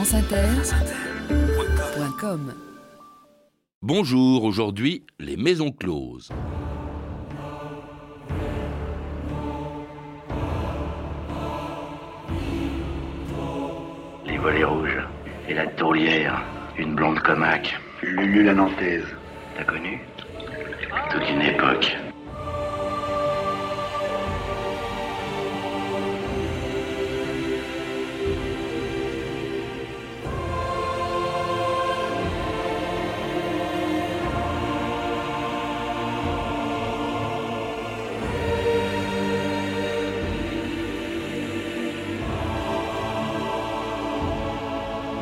franceinter.com Bonjour, aujourd'hui, les maisons closes. Les volets rouges. Et la tourlière. Une blonde comaque. Lulu la Nantaise. T'as connu? Toute une époque. «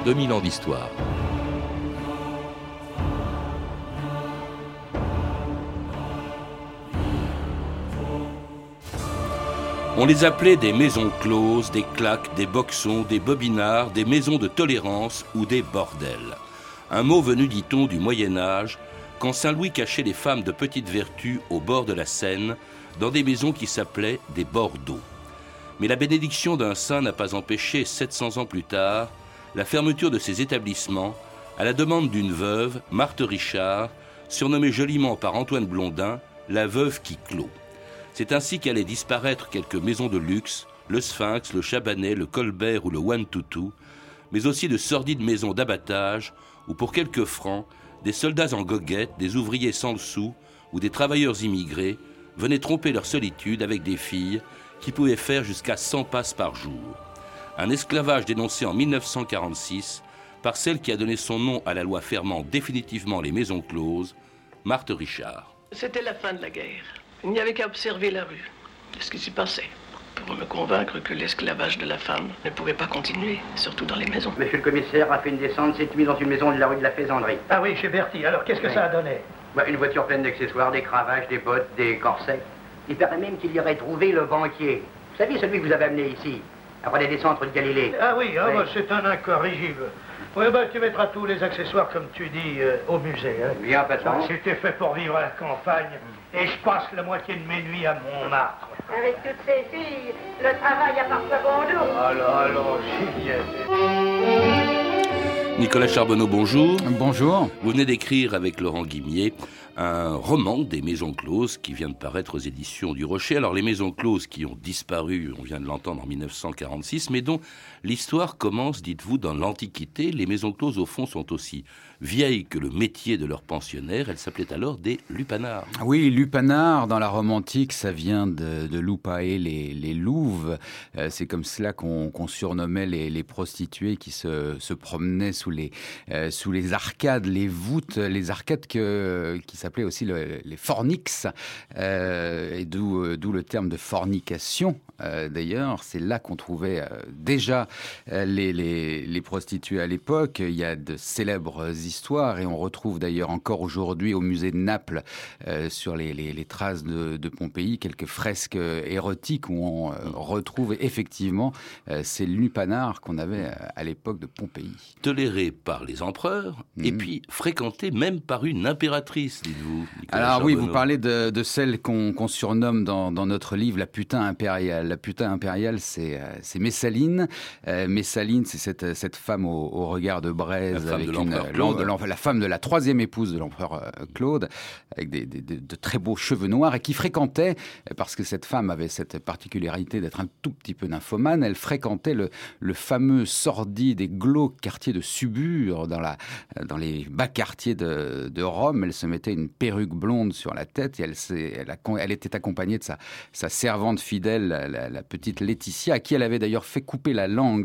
2000 ans d'histoire. On les appelait des maisons closes, des claques, des boxons, des bobinards, des maisons de tolérance ou des bordels. Un mot venu, dit-on, du Moyen Âge, quand Saint Louis cachait les femmes de petite vertu au bord de la Seine, dans des maisons qui s'appelaient des bordeaux. Mais la bénédiction d'un saint n'a pas empêché, 700 ans plus tard, la fermeture de ces établissements à la demande d'une veuve, Marthe Richard, surnommée joliment par Antoine Blondin, la veuve qui clôt. C'est ainsi qu'allaient disparaître quelques maisons de luxe, le Sphinx, le Chabanais, le Colbert ou le One Tutu, mais aussi de sordides maisons d'abattage où pour quelques francs, des soldats en goguette, des ouvriers sans le sou ou des travailleurs immigrés venaient tromper leur solitude avec des filles qui pouvaient faire jusqu'à 100 passes par jour. Un esclavage dénoncé en 1946 par celle qui a donné son nom à la loi fermant définitivement les maisons closes, Marthe Richard. C'était la fin de la guerre. Il n'y avait qu'à observer la rue, ce qui s'y passait, pour me convaincre que l'esclavage de la femme ne pouvait pas continuer, surtout dans les maisons. Monsieur le commissaire a fait une descente, s'est mis dans une maison de la rue de la Faisanderie. Ah oui, chez Bertie. Alors, qu'est-ce que Oui. ça a donné? Bah, une voiture pleine d'accessoires, des cravaches, des bottes, des corsets. Il paraît même qu'il y aurait trouvé le banquier. Vous savez, celui que vous avez amené ici, après les descentes de Galilée. Ah oui, ah, Oui. bah, c'est un incorrigible. Oui, bah, tu mettras tous les accessoires, comme tu dis, euh, au musée. Hein. Bien, patron. C'était fait pour vivre à la campagne, et je passe la moitié de mes nuits à Montmartre. Avec toutes ces filles, le travail a parfois bon dos. Alors, alors, Juliette. Nicolas Charbonneau, bonjour. Bonjour. Vous venez d'écrire avec Laurent Guimier un roman des maisons closes qui vient de paraître aux éditions du Rocher. Alors les maisons closes qui ont disparu, on vient de l'entendre en 1946, mais dont l'histoire commence, dites-vous, dans l'Antiquité. Les maisons closes, au fond, sont aussi vieilles que le métier de leurs pensionnaires. Elles s'appelaient alors des lupanards. Oui, lupanar, dans la Rome antique, ça vient de, de lupae, les, louves. Euh, c'est comme cela qu'on surnommait les, prostituées qui se, promenaient sous les, euh, sous les arcades, les voûtes, les arcades qui s'appelaient aussi le- les fornix, euh, et d'où le terme de fornication. D'ailleurs, c'est là qu'on trouvait déjà les, les, les prostituées à l'époque. Il y a de célèbres histoires et on retrouve d'ailleurs encore aujourd'hui au musée de Naples euh, sur les, traces de, de Pompéi quelques fresques euh, érotiques où on euh, retrouve effectivement euh, ces lupanards qu'on avait euh, à l'époque de Pompéi. Tolérés par les empereurs et Mhm. puis fréquentés même par une impératrice, dites-vous. Nicolas Alors oui, vous parlez de, de celle qu'on surnomme dans, dans notre livre la putain impériale. La putain impériale, euh, c'est Messaline. Euh, Messaline, c'est cette, cette femme au, au regard de braise, La femme avec de une, l'empereur euh, la femme de la troisième épouse de l'empereur euh, Claude, avec des, de très beaux cheveux noirs, et qui fréquentait, euh, parce que cette femme avait cette particularité d'être un tout petit peu nymphomane, elle fréquentait le, le fameux sordide et glauque quartier de Subur, dans, la, dans les bas quartiers de, de Rome. Elle se mettait une perruque blonde sur la tête et elle, elle, a- elle était accompagnée de sa, sa servante fidèle, la- la petite Laetitia, à qui elle avait d'ailleurs fait couper la langue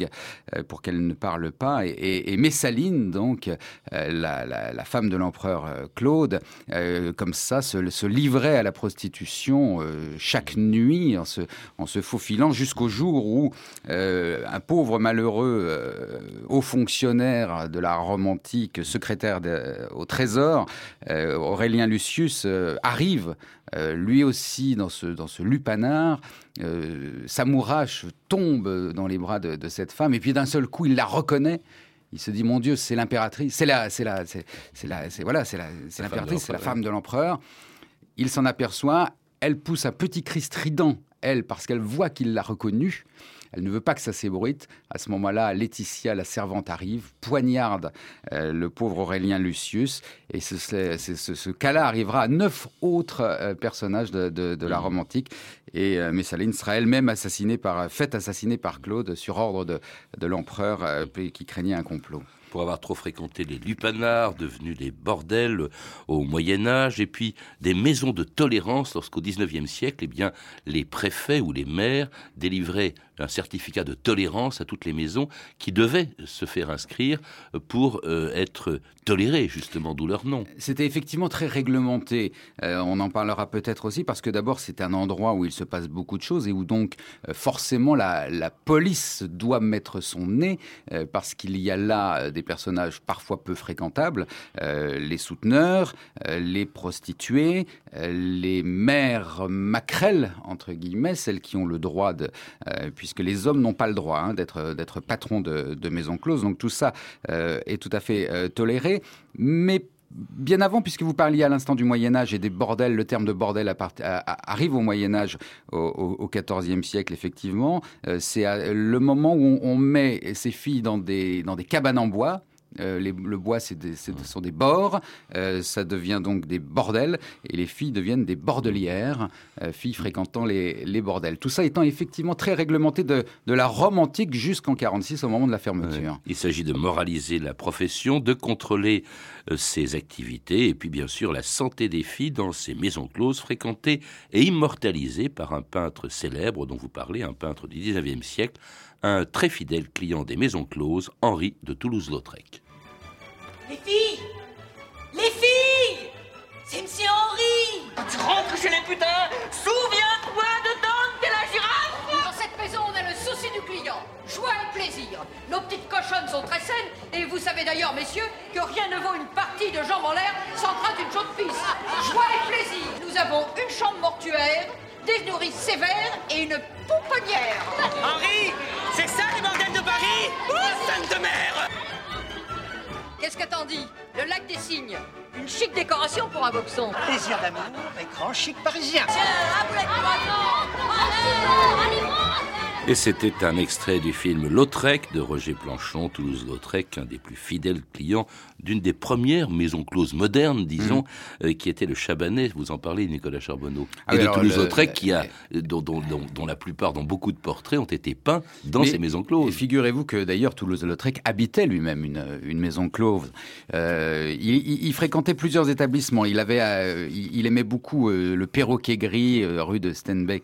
euh, pour qu'elle ne parle pas. Et, Messaline, donc, euh, la, femme de l'empereur euh, Claude, comme ça, se, livrait à la prostitution chaque nuit en se, faufilant jusqu'au jour où un pauvre malheureux haut fonctionnaire de la Rome antique, secrétaire au Trésor, Aurélien Lucius, arrive lui aussi dans ce, dans ce lupanar. Euh, Samourache tombe dans les bras de, de cette femme et puis d'un seul coup il la reconnaît. Il se dit mon Dieu, c'est l'impératrice, c'est la, c'est la, c'est, la, c'est voilà, c'est la, c'est l'impératrice, c'est la femme de l'empereur. Il s'en aperçoit, elle pousse un petit cri strident, elle, parce qu'elle voit qu'il l'a reconnue. Elle ne veut pas que ça s'ébruite. À ce moment-là, Laetitia, la servante, arrive, poignarde euh, le pauvre Aurélien Lucius. Et ce, ce, cas-là arrivera à neuf autres euh, personnages de, la Rome antique. Et Messaline sera elle-même assassinée par, faite assassiner par Claude sur ordre de, de l'empereur qui craignait un complot pour avoir trop fréquenté les lupanards, devenus des bordels au Moyen Âge, et puis des maisons de tolérance lorsqu'au XIXe siècle, eh bien, les préfets ou les maires délivraient un certificat de tolérance à toutes les maisons qui devaient se faire inscrire pour euh, être tolérées, justement, d'où leur nom. C'était effectivement très réglementé. Euh, on en parlera peut-être aussi parce que d'abord, c'est un endroit où il se passe beaucoup de choses et où donc euh, forcément la, la, police doit mettre son nez parce qu'il y a là des personnages parfois peu fréquentables, les souteneurs, les prostituées, les mères maquerelles, entre guillemets, celles qui ont le droit de puisque les hommes n'ont pas le droit hein, d'être, d'être patrons de, de maisons closes. Donc tout ça euh, est tout à fait euh, toléré. Mais bien avant, puisque vous parliez à l'instant du Moyen Âge et des bordels, le terme de bordel arrive au Moyen Âge, au XIVe siècle, effectivement. Euh, c'est le moment où on, met ces filles dans des, dans des cabanes en bois euh, le bois, c'est ce sont des bords. Euh, ça devient donc des bordels. Et les filles deviennent des bordelières, euh, filles fréquentant les, bordels. Tout ça étant effectivement très réglementé de, la Rome antique jusqu'en 46, au moment de la fermeture. Il s'agit de moraliser la profession, de contrôler ses activités, et puis bien sûr la santé des filles dans ces maisons closes fréquentées et immortalisées par un peintre célèbre dont vous parlez, un peintre du 19e siècle, un très fidèle client des maisons closes, Henri de Toulouse-Lautrec. Les filles! Les filles! C'est Monsieur Henri! Tu rentres chez les putains Nos petites cochonnes sont très saines, et vous savez d'ailleurs, messieurs, que rien ne vaut une partie de jambes en l'air sans crainte une chaude pisse. Joie et plaisir. Nous avons une chambre mortuaire, des nourrices sévères et une pouponnière. Henri C'est ça les bordels de Paris Oh, sainte de mer Qu'est-ce que t'en dis Le lac des cygnes. Une chic décoration pour un boxon. Plaisir d'amour et grand chic parisien. Tiens, un boulet de et c'était un extrait du film Lautrec de Roger Planchon, Toulouse-Lautrec, un des plus fidèles clients d'une des premières maisons closes modernes, disons, mhm. euh, qui était le Chabanais. Vous en parlez, Nicolas Charbonneau. Ah et de Toulouse-Lautrec, qui a, dont, dont, la plupart, dont beaucoup de portraits ont été peints dans ces maisons closes. Figurez-vous que d'ailleurs Toulouse-Lautrec habitait lui-même une, une, maison close. Euh, il, fréquentait plusieurs établissements. Il avait, euh, il, aimait beaucoup le perroquet gris, rue de Stenbeck,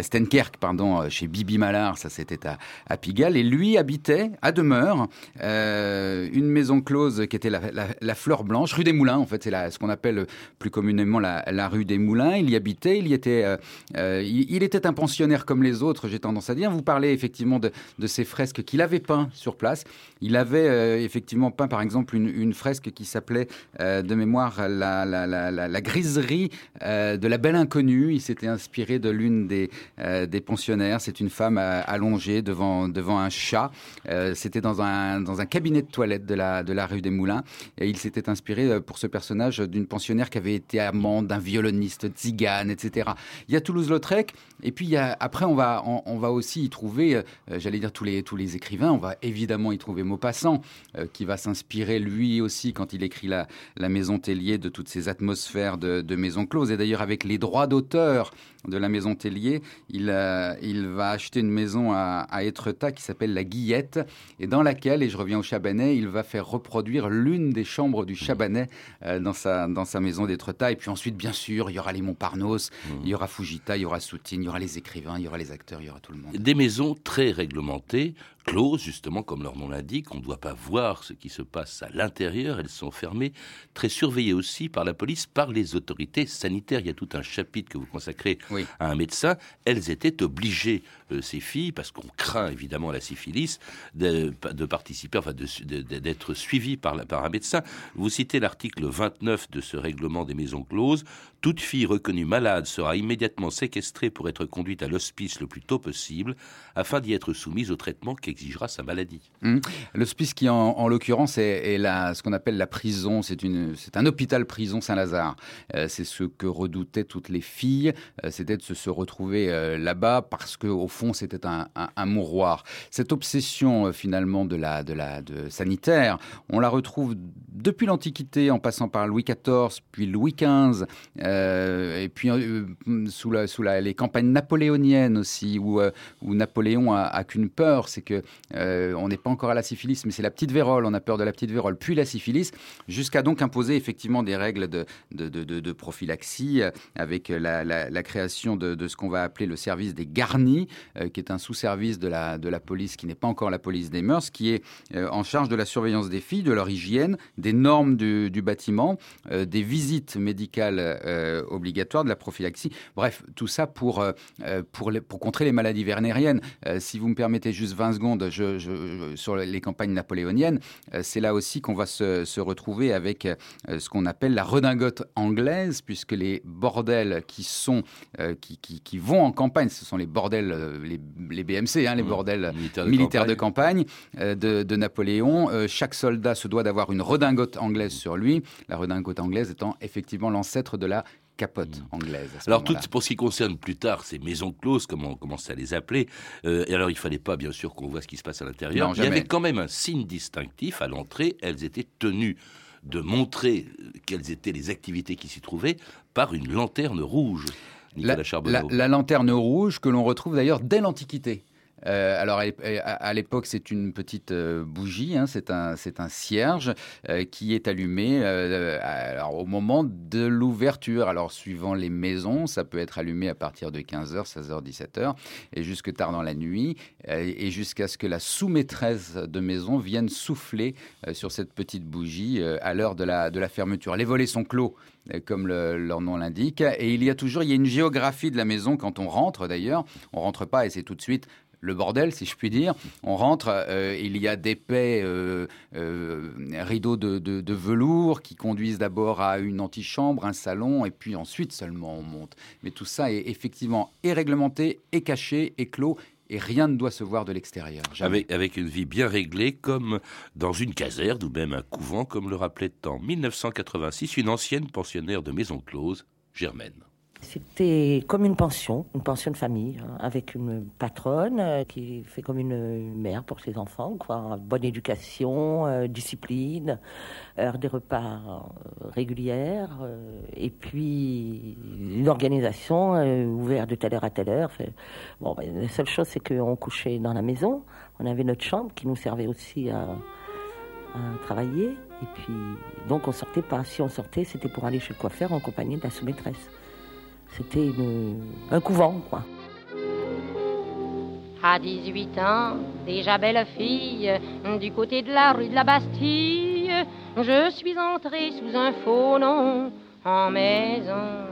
Stenkerk, pardon, chez Bibi Ça c'était à, Pigalle, et lui habitait à demeure euh, une maison close qui était la, Fleur Blanche, rue des Moulins, en fait, c'est ce qu'on appelle plus communément la, rue des Moulins. Il y habitait, il y était, euh, euh, il, était un pensionnaire comme les autres, j'ai tendance à dire. Vous parlez effectivement de, ces fresques qu'il avait peint sur place. Il avait effectivement peint, par exemple, une, fresque qui s'appelait de mémoire la, la griserie de la belle inconnue. Il s'était inspiré de l'une des, des pensionnaires. C'est une femme euh, allongé devant, devant un chat. Euh, c'était dans un, dans un cabinet de toilette de la, de la rue des Moulins. Et il s'était inspiré euh, pour ce personnage d'une pensionnaire qui avait été amante d'un violoniste tzigane, etc. Il y a Toulouse-Lautrec. Et puis après, on va, on, va aussi y trouver, j'allais dire tous les, tous les écrivains. On va évidemment y trouver Maupassant, qui va s'inspirer lui aussi quand il écrit la, la Maison Tellier de toutes ces atmosphères de, de maison close. Et d'ailleurs, avec les droits d'auteur de la Maison Tellier, il, il va acheter une maison à, à Étretat qui s'appelle la Guillette, et dans laquelle, et je reviens au Chabanais, il va faire reproduire l'une des chambres du Chabanais euh, dans, sa, dans sa maison d'Étretat. Et puis ensuite, bien sûr, il y aura les Montparnasse, mmh. il y aura Fujita, il y aura Soutine, il y aura les écrivains, il y aura les acteurs, il y aura tout le monde. Des maisons très réglementées, closes, justement, comme leur nom l'indique. On ne doit pas voir ce qui se passe à l'intérieur. Elles sont fermées, très surveillées aussi par la police, par les autorités sanitaires. Il y a tout un chapitre que vous consacrez à un médecin. Elles étaient obligées, euh, ces filles, parce qu'on craint évidemment la syphilis, de, participer, enfin d'être suivies par, par un médecin. Vous citez l'article 29 de ce règlement des maisons closes. Toute fille reconnue malade sera immédiatement séquestrée pour être conduite à l'hospice le plus tôt possible, afin d'y être soumise au traitement qui exigera sa maladie. Mmh. L'hospice qui, en, l'occurrence, est, est ce qu'on appelle la prison. C'est un hôpital-prison Saint-Lazare. c'est ce que redoutaient toutes les filles, c'était de se, retrouver là-bas parce qu'au fond, c'était un, un, mouroir. Cette obsession, finalement, de la, de la de sanitaire, on la retrouve depuis l'Antiquité, en passant par Louis XIV, puis Louis XV, et puis sous, la, sous la, les campagnes napoléoniennes aussi, où, euh, où Napoléon a, qu'une peur, c'est que euh, on n'est pas encore à la syphilis, mais c'est la petite vérole, on a peur de la petite vérole, puis la syphilis, jusqu'à donc imposer effectivement des règles de, de, de, prophylaxie, euh, avec la, création de, ce qu'on va appeler le service des garnis, qui est un sous-service de la, de la police qui n'est pas encore la police des mœurs, qui est en charge de la surveillance des filles, de leur hygiène, des normes du, du bâtiment, des visites médicales obligatoires, de la prophylaxie. Bref, tout ça pour, euh, euh, pour, pour contrer les maladies vernériennes. Euh, si vous me permettez juste 20 secondes je, sur les campagnes napoléoniennes, c'est là aussi qu'on va se, se, retrouver avec ce qu'on appelle la redingote anglaise, puisque les bordels qui, sont, qui, qui, qui, vont en campagne, ce sont les bordels, les, les BMC, hein, les mmh. bordels militaires, de, campagne, de, de, Napoléon. chaque soldat se doit d'avoir une redingote anglaise sur lui, la redingote anglaise étant effectivement l'ancêtre de la capote mm. anglaise. alors, tout, pour ce qui concerne plus tard ces maisons closes, comme on commence à les appeler, euh, et alors il fallait pas bien sûr qu'on voit ce qui se passe à l'intérieur. Il y avait quand même un signe distinctif à l'entrée. Elles étaient tenues de montrer euh, quelles étaient les activités qui s'y trouvaient par une lanterne rouge. La, la, la, lanterne rouge que l'on retrouve d'ailleurs dès l'Antiquité. Euh, alors, à, l'époque, c'est une petite euh, bougie, hein, c'est un, un cierge euh, qui est allumé alors, au moment de l'ouverture. Alors, suivant les maisons, ça peut être allumé à partir de 15h, 16h, 17h, et jusque tard dans la nuit, et jusqu'à ce que la sous-maîtresse de maison vienne souffler sur cette petite bougie à l'heure de la, de la fermeture. Les volets sont clos comme leur nom l'indique. Et il y a toujours, il y a une géographie de la maison quand on rentre d'ailleurs. On rentre pas et c'est tout de suite le bordel, si je puis dire. On rentre, euh, il y a d'épais euh, euh, rideaux de, velours qui conduisent d'abord à une antichambre, un salon, et puis ensuite seulement on monte. Mais tout ça est effectivement et réglementé, et caché, et clos. Et rien ne doit se voir de l'extérieur. Avec, avec, une vie bien réglée, comme dans une caserne ou même un couvent, comme le rappelait en 1986 une ancienne pensionnaire de maison close, Germaine. C'était comme une pension, une pension de famille, hein, avec une patronne euh, qui fait comme une mère pour ses enfants, quoi. Bonne éducation, euh, discipline, heure des repas euh, régulières, et puis une organisation ouverte de telle heure à telle heure. Bon, ben, la seule chose, c'est qu'on couchait dans la maison. On avait notre chambre qui nous servait aussi à, à travailler. Et puis, donc on sortait pas. Si on sortait, c'était pour aller chez le coiffeur en compagnie de la sous-maîtresse. C'était un couvent, quoi. À 18 ans, déjà belle fille, du côté de la rue de la Bastille, je suis entrée sous un faux nom en maison.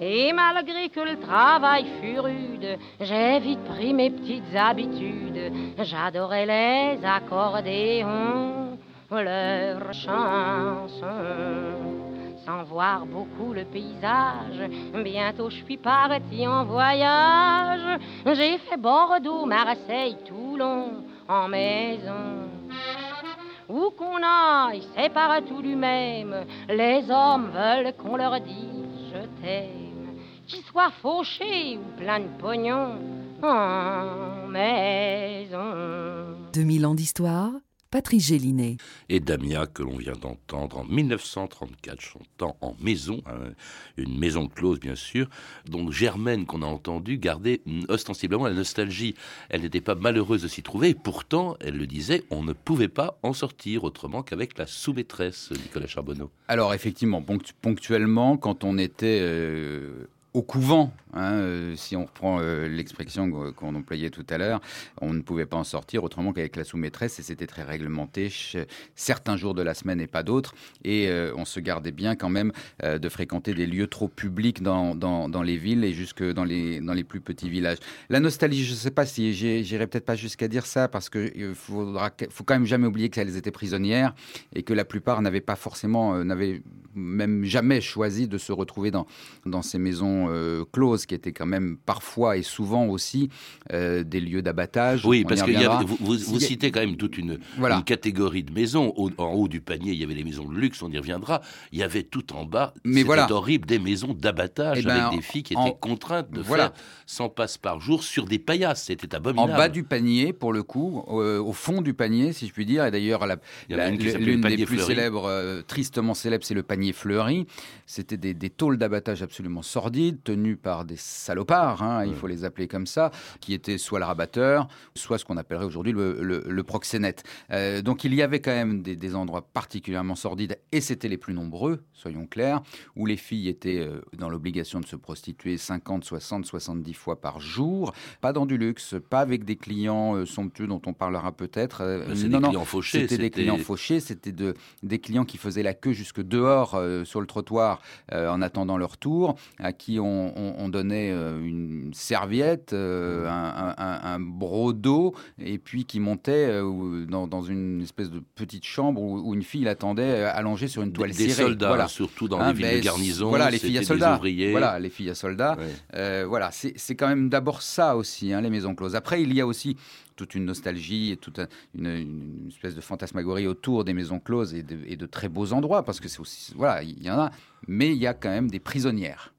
Et malgré que le travail fut rude, j'ai vite pris mes petites habitudes. J'adorais les accordéons, leurs chansons sans voir beaucoup le paysage. Bientôt je suis parti en voyage. J'ai fait Bordeaux, Marseille, Toulon en maison. Où qu'on aille, c'est partout du même. Les hommes veulent qu'on leur dise je t'aime. Qu'ils soient fauchés ou plein de pognon en maison. 2000 ans d'histoire Patrice Gélinet. Et Damia, que l'on vient d'entendre en 1934, chantant en maison, hein, une maison close bien sûr. Donc Germaine, qu'on a entendu, gardait ostensiblement la nostalgie. Elle n'était pas malheureuse de s'y trouver, et pourtant, elle le disait, on ne pouvait pas en sortir autrement qu'avec la sous-maîtresse, Nicolas Charbonneau. Alors effectivement, ponctuellement, quand on était... Euh, au couvent, hein, euh, si on reprend euh, l'expression qu'on employait tout à l'heure, on ne pouvait pas en sortir autrement qu'avec la sous-maîtresse et c'était très réglementé certains jours de la semaine et pas d'autres. Et euh, on se gardait bien quand même de fréquenter des lieux trop publics dans, les villes et jusque dans les, plus petits villages. La nostalgie, je ne sais pas si j'irai peut-être pas jusqu'à dire ça parce qu'il faudra, faut quand même jamais oublier qu'elles étaient prisonnières et que la plupart n'avaient pas forcément, n'avaient même jamais choisi de se retrouver dans ces maisons euh, closes qui étaient quand même parfois et souvent aussi euh, des lieux d'abattage. Oui, parce que y avait- reviendra. vous, a- citez quand même toute une, Voilà. une catégorie de maisons. Au- en haut du panier, il y avait les maisons de luxe, on y reviendra. Il y avait tout en bas, c'était voilà. horrible, des maisons d'abattage Eh ben, avec des filles qui en- étaient contraintes de voilà. faire 100 passes par jour sur des paillasses. C'était abominable. En bas du panier, pour le coup, euh, au fond du panier, si je puis dire, et d'ailleurs a l'une des plus célèbres, tristement célèbre, c'est le panier fleuri. C'était des, des tôles d'abattage absolument sordides, tenues par des salopards, hein, il faut les appeler comme ça, qui étaient soit le rabatteur, soit ce qu'on appellerait aujourd'hui le, le- le proxénète. Euh, donc il y avait quand même des, des endroits particulièrement sordides, et c'était les plus nombreux, soyons clairs, où les filles étaient euh, dans l'obligation de se prostituer 50, 60, 70 fois par jour, pas dans du luxe, pas avec des clients euh, somptueux dont on parlera peut-être. c'est non, des non, clients fauchés, C'était des c'était- clients fauchés, c'était de, des clients qui faisaient la queue jusque dehors euh, sur le trottoir euh, en attendant leur tour, à qui on, on- on donnait euh, une serviette, euh, un, un- et puis qui montait euh, dans, dans une espèce de petite chambre où, où une fille l'attendait allongée sur une toile des cirée. soldats, Voilà. surtout dans Hein, les villes de garnison, Voilà, les filles à des soldats. Voilà, les filles à soldats. Euh, voilà, c'est c'est quand même d'abord ça aussi, hein, les maisons closes. Après, il y a aussi toute une nostalgie et toute un- une, une espèce de fantasmagorie autour des maisons closes et de, et de très beaux endroits, parce que c'est aussi, voilà, il y en a, mais il y a quand même des prisonnières.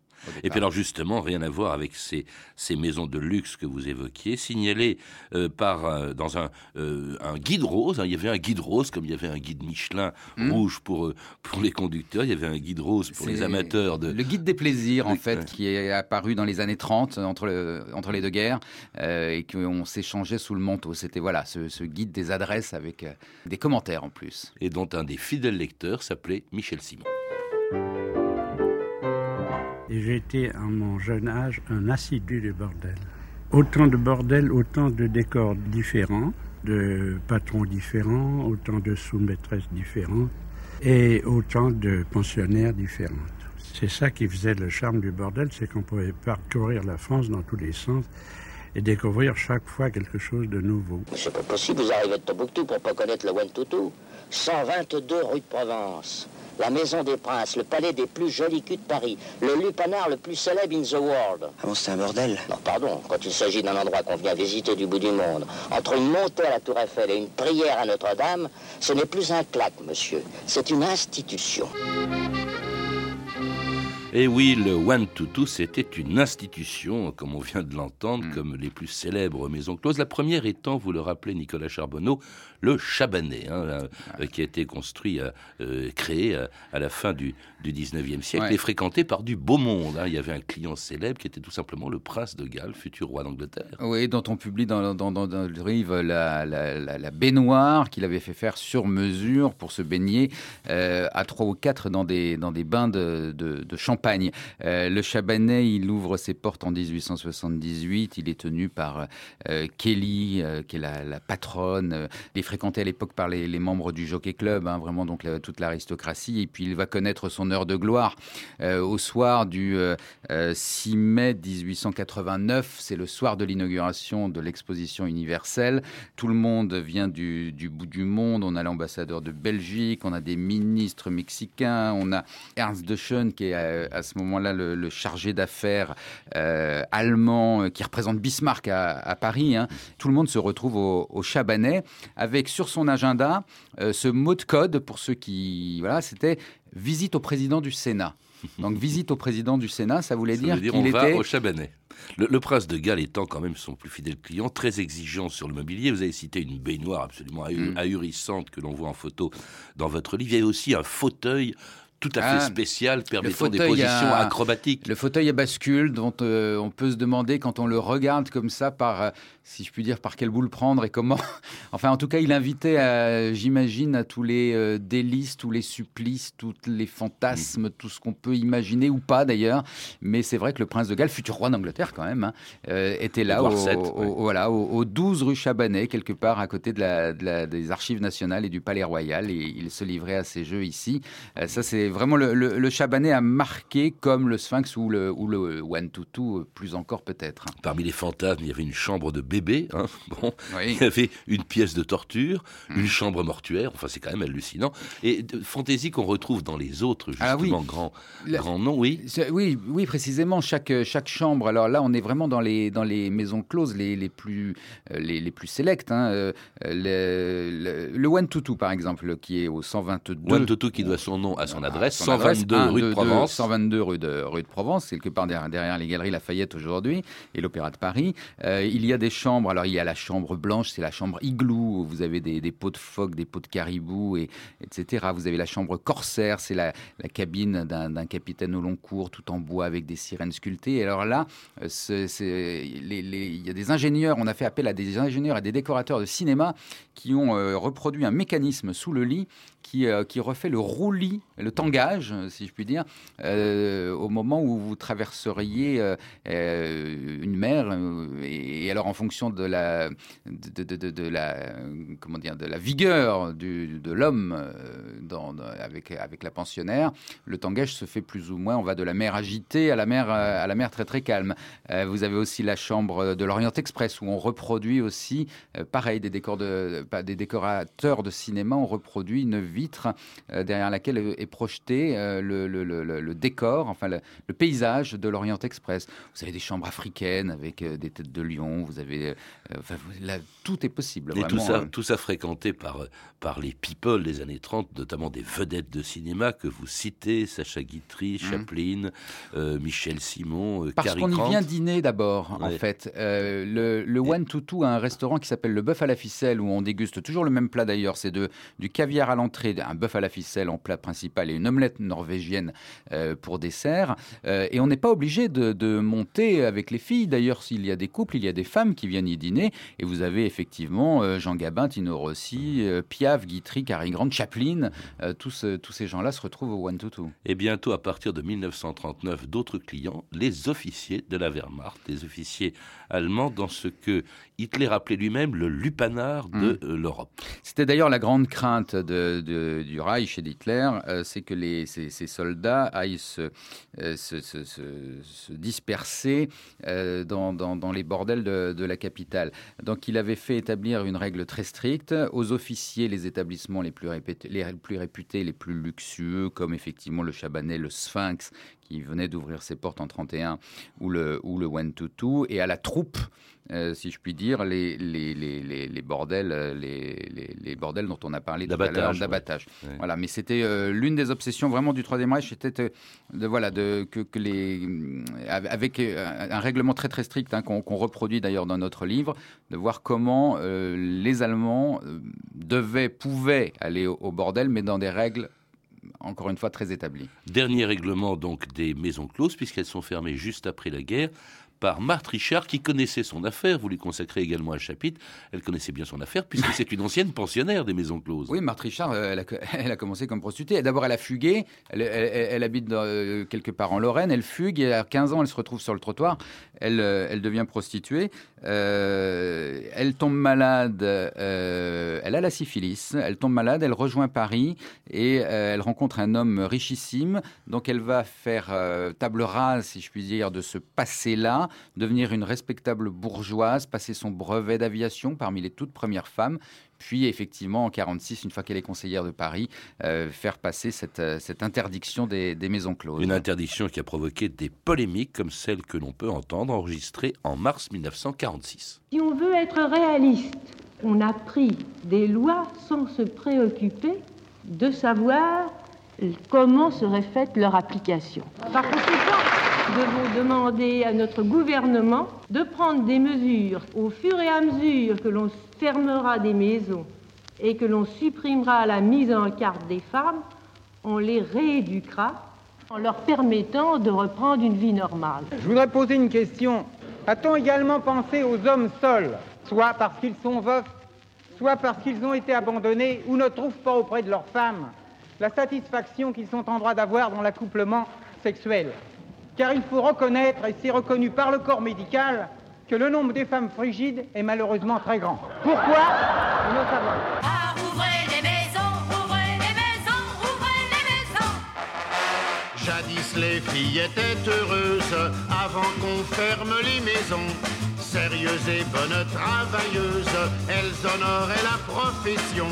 Et puis alors justement, rien à voir avec ces, ces maisons de luxe que vous évoquiez, signalées euh, par euh, dans un, euh, un guide rose. hein. il y avait un guide rose comme il y avait un guide Michelin Hmm. rouge pour pour les conducteurs. Il y avait un guide rose pour les amateurs de. Le guide des plaisirs, en fait, qui est apparu dans les années 30, entre, le- entre les deux guerres, et qu'on s'échangeait sous le manteau. C'était voilà, ce, ce guide des adresses avec des commentaires en plus. Et dont un des fidèles lecteurs s'appelait Michel Simon. Et été à mon jeune âge un assidu du bordel. Autant de bordel, autant de décors différents, de patrons différents, autant de sous-maîtresses différentes et autant de pensionnaires différentes. C'est ça qui faisait le charme du bordel, c'est qu'on pouvait parcourir la France dans tous les sens et découvrir chaque fois quelque chose de nouveau. C'est pas possible, vous arrivez de Tombouctou pour pas connaître le Wentutu. 122 rue de Provence. La Maison des Princes, le palais des plus jolis culs de Paris, le lupanar le plus célèbre in the world. Ah bon, c'est un bordel Non, pardon, quand il s'agit d'un endroit qu'on vient visiter du bout du monde, entre une montée à la Tour Eiffel et une prière à Notre-Dame, ce n'est plus un claque, monsieur. C'est une institution. Et oui, le One to Two, c'était une institution, comme on vient de l'entendre, Hmm. comme les plus célèbres maisons closes. La première étant, vous le rappelez, Nicolas Charbonneau, le Chabanais, hein, euh, euh, qui a été construit, euh, créé à la fin du, du 19e siècle Ouais. et fréquenté par du beau monde. hein. Il y avait un client célèbre qui était tout simplement le prince de Galles, futur roi d'Angleterre. Oui, dont on publie dans, dans, dans, dans le livre la, la, la- la baignoire qu'il avait fait faire sur mesure pour se baigner euh, à trois ou quatre dans des, dans des bains de, de, de Euh, le Chabanais, il ouvre ses portes en 1878. Il est tenu par euh, Kelly, euh, qui est la, patronne. Il est fréquenté à l'époque par les, membres du Jockey Club, hein, vraiment donc toute l'aristocratie. Et puis il va connaître son heure de gloire au soir du euh, euh, 6 mai 1889. C'est le soir de l'inauguration de l'exposition universelle. Tout le monde vient du, du bout du monde. On a l'ambassadeur de Belgique, on a des ministres mexicains, on a Ernst de Schoen qui est à, ce moment-là le, le chargé d'affaires euh, allemand euh, qui représente Bismarck à, à Paris. hein. Tout le monde se retrouve au, au Chabanais avec sur son agenda euh, ce mot de code pour ceux qui voilà, c'était visite au président du Sénat. Donc visite au président du Sénat, ça voulait Ça dire dire qu'il était au Chabanais. Le, le prince de Galles étant quand même son plus fidèle client, très exigeant sur le mobilier. Vous avez cité une baignoire absolument Mm. ahurissante que l'on voit en photo dans votre livre. Il y a aussi un fauteuil tout à fait Ah, spécial permettant des positions à- acrobatiques. Le fauteuil à bascule dont euh, on peut se demander quand on le regarde comme ça par, euh, si je puis dire, par quelle boule prendre et comment. enfin, en tout cas, il invitait, j'imagine, à tous les euh, délices, tous les supplices, tous les fantasmes, tout ce qu'on peut imaginer ou pas d'ailleurs. Mais c'est vrai que le prince de Galles, futur roi d'Angleterre quand même, hein, était là au, VII, au- ouais. voilà, au, au 12 rue Chabanais, quelque part à côté de la, de la- des archives nationales et du palais royal. Et il se livrait à ces jeux ici. Ça, c'est vraiment le, le, le, Chabanais a marqué comme le Sphinx ou le, ou le One Tutu, plus encore peut-être. Parmi les fantasmes, il y avait une chambre de bébé. Hein, bon, Il y avait une pièce de torture, mmh. une chambre mortuaire. Enfin, c'est quand même hallucinant. Et de fantaisie qu'on retrouve dans les autres, justement, ah oui. grands, grands noms, oui. Oui, oui, précisément, chaque, chaque chambre. Alors là, on est vraiment dans les, dans les maisons closes les, les plus, euh, les, les, plus sélectes. Hein. Euh, le, le, le One Tutu, par exemple, qui est au 122. One Tutu qui doit son nom à son adresse, 122 rue de Provence. 122 rue de, rue de Provence, quelque part derrière, derrière les galeries Lafayette aujourd'hui et l'Opéra de Paris. Euh, il y a des chambres, alors il y a la chambre blanche, c'est la chambre igloo, où vous avez des, des, pots de phoque, des pots de caribou, et, etc. Vous avez la chambre corsaire, c'est la, la, cabine d'un capitaine au long cours, tout en bois avec des sirènes sculptées. Et alors là, euh, il y a des ingénieurs, on a fait appel à des ingénieurs et des décorateurs de cinéma qui ont euh, reproduit un mécanisme sous le lit qui, euh, qui refait le roulis, le tangage, si je puis dire, euh, au moment où vous traverseriez euh, euh une mer. Et, alors, en fonction de la, comment dire, de la vigueur de l'homme avec, avec la pensionnaire, le tangage se fait plus ou moins. On va de la mer agitée à la mer, à la mer très très calme. vous avez aussi la chambre de l'Orient Express où on reproduit aussi, pareil, des, décors de, des décorateurs de cinéma ont reproduit une vitre euh, derrière laquelle est euh, le, le, le, le, décor, enfin le, paysage de l'Orient Express. Vous avez des chambres africaines avec euh, des têtes de lion, vous avez... Enfin, là, tout est possible. Et vraiment. tout ça, tout ça fréquenté par, par les people des années 30, notamment des vedettes de cinéma que vous citez, Sacha Guitry, mmh. Chaplin, euh, Michel Simon, euh, Parce qu'on y vient dîner d'abord, ouais. en fait. Euh, le le One Tutu a un restaurant qui s'appelle le Bœuf à la ficelle, où on déguste toujours le même plat d'ailleurs. C'est du caviar à l'entrée, un bœuf à la ficelle en plat principal et une omelette norvégienne euh, pour dessert. Euh, et on n'est pas obligé de, monter avec les filles. D'ailleurs, s'il y a des couples, il y a des femmes qui viennent y dîner. Et vous avez effectivement euh, Jean Gabin, Tino Rossi, Piaf, Guitry, Cary Grant, Chaplin. tous, tous ces gens-là se retrouvent au One Tutu. Et bientôt, à partir de 1939, d'autres clients, les officiers de la Wehrmacht, les officiers allemands, dans ce que Hitler appelait lui-même le lupanar de mmh. l'Europe. C'était d'ailleurs la grande crainte de, de, du Reich et d'Hitler, euh, c'est que les, ces, ces, soldats aillent se, euh, se, se, se disperser euh, dans, dans, dans, les bordels de, de, la capitale. Donc il avait fait établir une règle très stricte aux officiers, les établissements les plus, répétés, les plus réputés, les plus luxueux, comme effectivement le Chabanais, le Sphinx, qui venait d'ouvrir ses portes en 31, ou le, ou le One Tutu, et à la troupe, euh, si je puis dire, les, les, les, les bordels, euh, les, les, bordels dont on a parlé tout à l'heure, d'abattage. Ouais. Voilà, mais c'était euh, l'une des obsessions vraiment du Troisième Reich, c'était de, de, voilà, de, que, que les, avec un, un règlement très très strict hein, qu'on qu reproduit d'ailleurs dans notre livre, de voir comment euh, les Allemands devaient, pouvaient aller au, au bordel, mais dans des règles encore une fois très établi. Dernier règlement donc des maisons closes, puisqu'elles sont fermées juste après la guerre, par Marthe Richard, qui connaissait son affaire. Vous lui consacrez également un chapitre. Elle connaissait bien son affaire, puisque c'est une ancienne pensionnaire des maisons closes. Oui, Marthe Richard, euh, elle a, commencé comme prostituée. D'abord, elle a fugué. Elle, habite euh, quelque part en Lorraine. Elle fugue et à 15 ans, elle se retrouve sur le trottoir. Elle, euh, devient prostituée. Elle tombe malade. Elle a la syphilis. Elle tombe malade. Elle rejoint Paris et elle rencontre un homme richissime. Donc, elle va faire table rase, si je puis dire, de ce passé-là devenir une respectable bourgeoise, passer son brevet d'aviation parmi les toutes premières femmes, puis effectivement en 46, une fois qu'elle est conseillère de Paris, euh, faire passer cette, euh, cette interdiction des, des, maisons closes. Une interdiction qui a provoqué des polémiques comme celle que l'on peut entendre enregistrée en mars 1946. Si on veut être réaliste, on a pris des lois sans se préoccuper de savoir comment serait faite leur application. Par conséquent, devons demander à notre gouvernement de prendre des mesures au fur et à mesure que l'on fermera des maisons et que l'on supprimera la mise en carte des femmes, on les rééduquera en leur permettant de reprendre une vie normale. Je voudrais poser une question. A-t-on également pensé aux hommes seuls, soit parce qu'ils sont veufs, soit parce qu'ils ont été abandonnés ou ne trouvent pas auprès de leurs femmes la satisfaction qu'ils sont en droit d'avoir dans l'accouplement sexuel? Car il faut reconnaître, et c'est reconnu par le corps médical, que le nombre des femmes frigides est malheureusement très grand. Pourquoi? Nous savoir. Ah, ouvrez les maisons, ouvrez les maisons, ouvrez les maisons jeunesse, les filles étaient heureuses avant qu'on ferme les maisons. Sérieuses et bonnes travailleuses, elles honoraient la profession.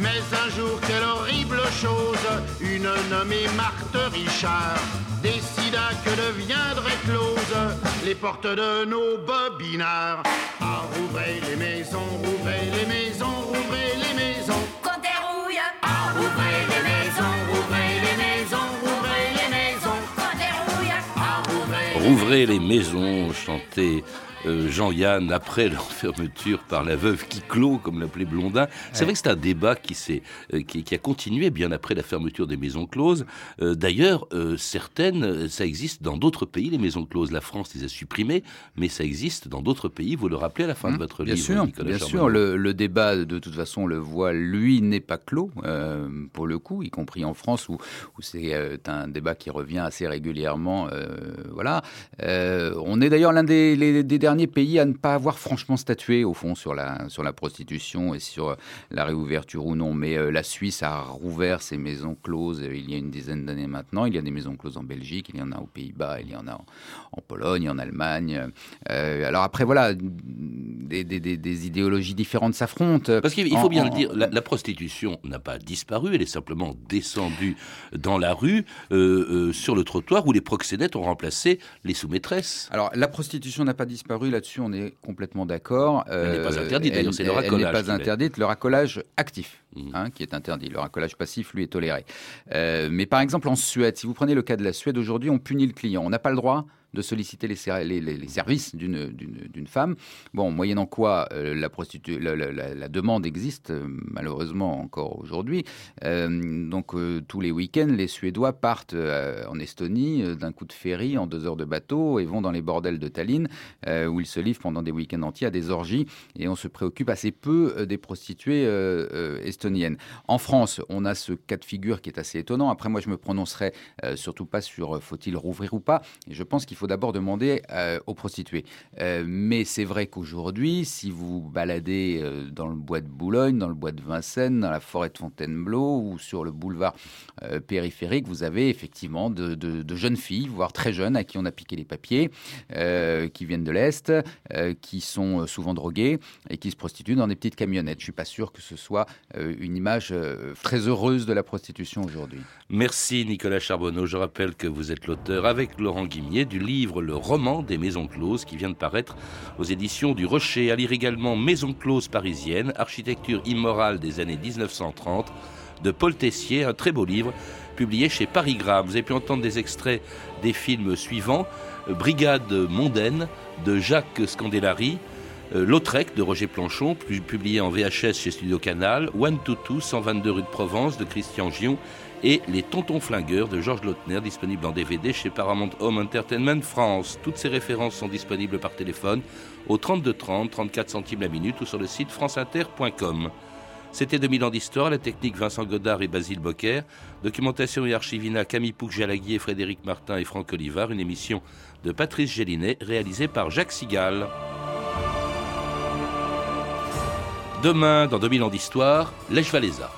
Mais un jour, quelle horrible chose, une nommée Marthe Richard décida que deviendraient closes les portes de nos bobinards. Ah, rouvrez les maisons, rouvrez les maisons, rouvrez les maisons. Quand elle rouille, Ah, rouvrez les maisons, rouvrez les maisons, rouvrez les maisons. quand elle rouille, Ah, rouvrez Rouvrez les maisons, chantait euh, Jean-Yann après leur fermeture par la veuve qui clôt, comme l'appelait Blondin. C'est vrai que c'est un débat qui, euh, qui, qui a continué bien après la fermeture des maisons closes. Euh, d'ailleurs, euh, certaines, ça existe dans d'autres pays, les maisons closes. La France les a supprimées, mais ça existe dans d'autres pays. Vous le rappelez à la fin de votre Mmh. Bien livre, sûr, Nicolas bien Charbonneau. sûr. Le, le débat, de toute façon, le voit, lui, n'est pas clos, pour le coup, y compris en France, où, où c'est un débat qui revient assez régulièrement. voilà. On est d'ailleurs l'un des, les- des derniers pays à ne pas avoir franchement statué, au fond, sur la, sur la prostitution et sur la réouverture ou non. Mais euh, la Suisse a rouvert ses maisons closes euh, il y a une dizaine d'années maintenant. Il y a des maisons closes en Belgique, il y en a aux Pays-Bas, il y en a en, en Pologne, en Allemagne. Euh, alors après, voilà, des, des- des- des idéologies différentes s'affrontent. Parce qu'il En- faut bien en- le dire, la, la prostitution n'a pas disparu, elle est simplement descendue dans la rue, euh, euh, sur le trottoir, où les proxénètes ont remplacé les sous-maîtresses. Alors, la prostitution n'a pas disparu, là-dessus on est complètement d'accord. Elle n'est pas Euh, interdite, d'ailleurs, elle- c'est le Elle racolage n'est pas interdite, le racolage actif, Mhm. hein, qui est interdit. Le racolage passif, lui, est toléré. Euh, mais par exemple, en Suède, si vous prenez le cas de la Suède, aujourd'hui, on punit le client. On n'a pas le droit de solliciter les, ser- les- les- les services d'une- femme. Bon, moyennant quoi, euh, la, demande existe, euh, malheureusement encore aujourd'hui. Euh, donc, tous les week-ends, les Suédois partent en Estonie d'un coup de ferry en deux heures de bateau et vont dans les bordels de Tallinn, où ils se livrent pendant des week-ends entiers à des orgies. Et on se préoccupe assez peu des prostituées estoniennes. En France, on a ce cas de figure qui est assez étonnant. Après, moi, je me prononcerai surtout pas sur faut-il rouvrir ou pas. Et je pense qu'il faut d'abord demander euh, aux prostituées. Euh, mais c'est vrai qu'aujourd'hui, si vous baladez euh, dans le bois de Boulogne, dans le bois de Vincennes, dans la forêt de Fontainebleau ou sur le boulevard périphérique, vous avez effectivement de, jeunes filles, voire très jeunes, à qui on a piqué les papiers, qui viennent de l'Est, qui sont souvent droguées et qui se prostituent dans des petites camionnettes. Je suis pas sûr que ce soit une image très heureuse de la prostitution aujourd'hui. Merci Nicolas Charbonneau. Je rappelle que vous êtes l'auteur avec Laurent Guimier du livre Le roman des maisons closes qui vient de paraître aux éditions du Rocher. À lire également Maison close parisienne, architecture immorale des années 1930 de Paul Tessier, un très beau livre publié chez Parigramme. Vous avez pu entendre des extraits des films suivants Brigade mondaine de Jacques Scandellari. Euh, Lautrec de Roger Planchon, pu- publié en VHS chez Studio Canal, One to Two, 122 rue de Provence de Christian Gion, et Les Tontons Flingueurs de Georges Lautner, disponible en DVD chez Paramount Home Entertainment France. Toutes ces références sont disponibles par téléphone au 32 30, 34 centimes la minute ou sur le site franceinter.com. C'était 2000 ans d'histoire, la technique Vincent Godard et Basile Bocquer, documentation et archivina Camille Pouc-Jalagui, Frédéric Martin et Franck Olivard, une émission de Patrice Gélinet réalisée par Jacques Sigal. Demain, dans 2000 ans d'histoire, Lèche Valéza.